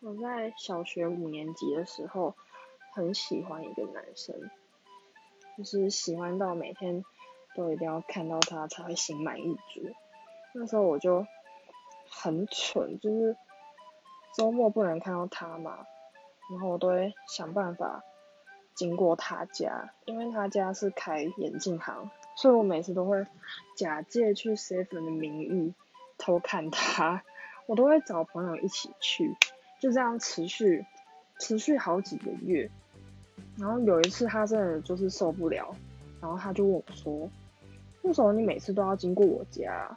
我在小学五年级的时候，很喜欢一个男生，就是喜欢到每天都一定要看到他才会心满意足。那时候我就很蠢，就是周末不能看到他嘛，然后我都会想办法经过他家，因为他家是开眼镜行，所以我每次都会假借去 seven 的名义偷看他，我都会找朋友一起去。就这样持续，持续好几个月，然后有一次他真的就是受不了，然后他就问我说：“为什么你每次都要经过我家？”